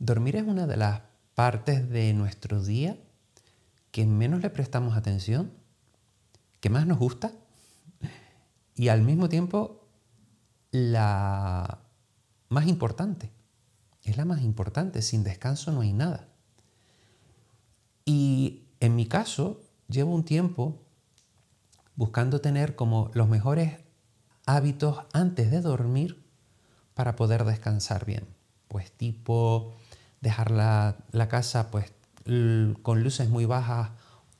Dormir es una de las partes de nuestro día que menos le prestamos atención, que más nos gusta y al mismo tiempo la más importante. Es la más importante. Sin descanso no hay nada. Y en mi caso, llevo un tiempo buscando tener como los mejores hábitos antes de dormir para poder descansar bien. Pues tipo dejar la, casa pues con luces muy bajas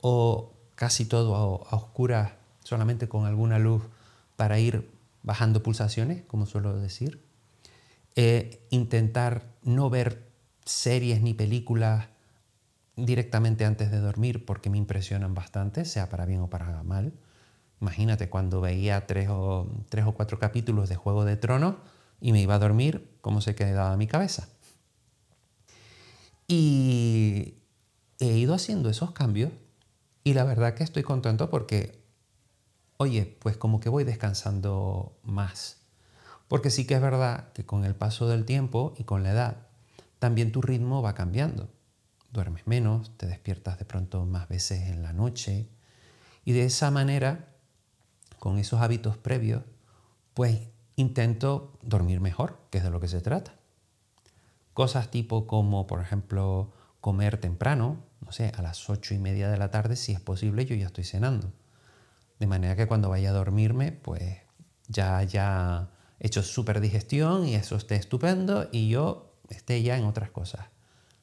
o casi todo a, oscuras, solamente con alguna luz para ir bajando pulsaciones, como suelo decir. Eh, intentar no ver series ni películas directamente antes de dormir porque me impresionan bastante, sea para bien o para mal. Imagínate cuando veía tres o, tres o cuatro capítulos de Juego de Tronos y me iba a dormir, cómo se quedaba mi cabeza. Y he ido haciendo esos cambios y la verdad que estoy contento porque, oye, pues como que voy descansando más. Porque sí que es verdad que con el paso del tiempo y con la edad, también tu ritmo va cambiando. Duermes menos, te despiertas de pronto más veces en la noche y de esa manera con esos hábitos previos, pues intento dormir mejor, que es de lo que se trata. Cosas tipo como, por ejemplo, comer temprano, no sé, a las ocho y media de la tarde, si es posible, yo ya estoy cenando. De manera que cuando vaya a dormirme, pues ya haya hecho súper digestión y eso esté estupendo y yo esté ya en otras cosas.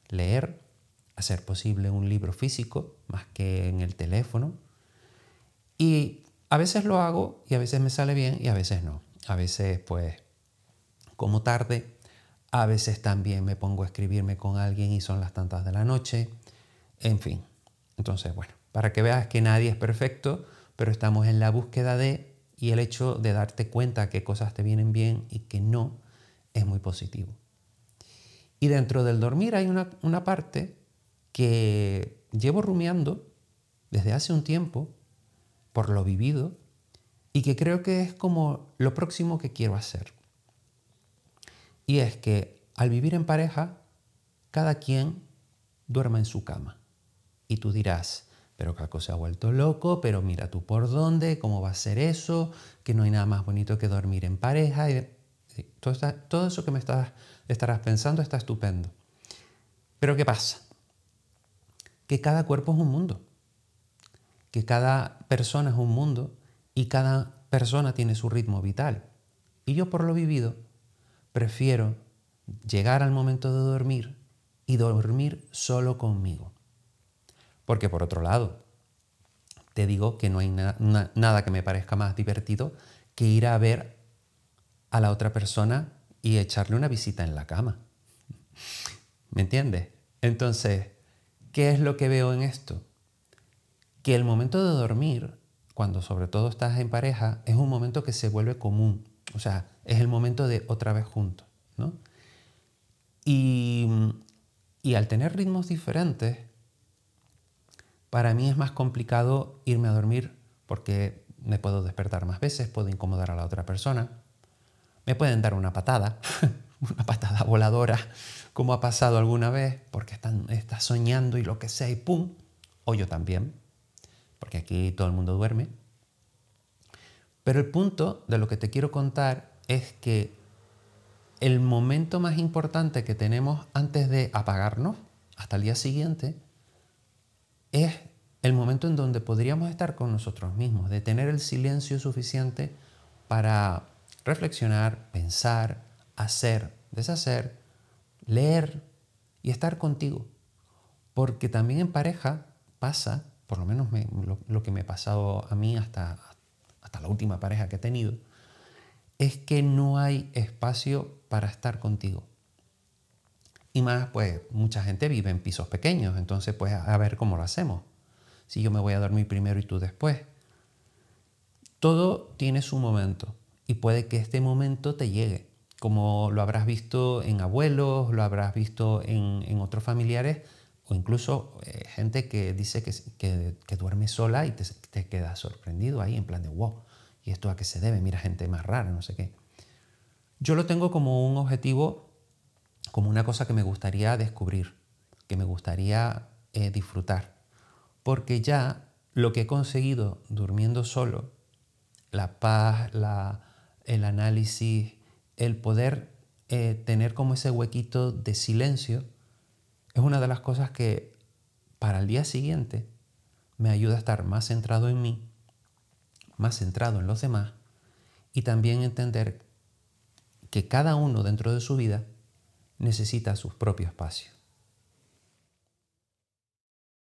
Leer, hacer posible un libro físico más que en el teléfono. Y a veces lo hago y a veces me sale bien y a veces no. A veces pues como tarde, a veces también me pongo a escribirme con alguien y son las tantas de la noche. En fin. Entonces, bueno, para que veas que nadie es perfecto, pero estamos en la búsqueda de y el hecho de darte cuenta que cosas te vienen bien y que no es muy positivo. Y dentro del dormir hay una, una parte que llevo rumiando desde hace un tiempo por lo vivido y que creo que es como lo próximo que quiero hacer. Y es que al vivir en pareja, cada quien duerma en su cama. Y tú dirás, pero Caco se ha vuelto loco, pero mira tú por dónde, cómo va a ser eso, que no hay nada más bonito que dormir en pareja. Y todo, todo eso que me estás, estarás pensando está estupendo. Pero ¿qué pasa? Que cada cuerpo es un mundo que cada persona es un mundo y cada persona tiene su ritmo vital. Y yo por lo vivido prefiero llegar al momento de dormir y dormir solo conmigo. Porque por otro lado, te digo que no hay nada que me parezca más divertido que ir a ver a la otra persona y echarle una visita en la cama. ¿Me entiendes? Entonces, ¿qué es lo que veo en esto? que el momento de dormir, cuando sobre todo estás en pareja, es un momento que se vuelve común. O sea, es el momento de otra vez juntos. ¿no? Y, al tener ritmos diferentes, para mí es más complicado irme a dormir porque me puedo despertar más veces, puedo incomodar a la otra persona, me pueden dar una patada, una patada voladora, como ha pasado alguna vez, porque están, estás soñando y lo que sea, y ¡pum! O yo también porque aquí todo el mundo duerme. Pero el punto de lo que te quiero contar es que el momento más importante que tenemos antes de apagarnos, hasta el día siguiente, es el momento en donde podríamos estar con nosotros mismos, de tener el silencio suficiente para reflexionar, pensar, hacer, deshacer, leer y estar contigo. Porque también en pareja pasa por lo menos lo, que me ha pasado a mí hasta, hasta la última pareja que he tenido, es que no hay espacio para estar contigo. Y más, pues mucha gente vive en pisos pequeños, entonces pues a ver cómo lo hacemos. Si yo me voy a dormir primero y tú después. Todo tiene su momento y puede que este momento te llegue, como lo habrás visto en abuelos, lo habrás visto en, en otros familiares o incluso eh, gente que dice que, que, duerme sola y te, te queda sorprendido ahí en plan de, wow, ¿y esto a qué se debe? Mira gente más rara, no sé qué. Yo lo tengo como un objetivo como una cosa que me gustaría descubrir, que me gustaría eh, disfrutar, porque ya lo que he conseguido durmiendo solo, la paz, el análisis, el poder eh, tener como ese huequito de silencio, es una de las cosas que para el día siguiente me ayuda a estar más centrado en mí, más centrado en los demás y también entender que cada uno dentro de su vida necesita su propio espacio.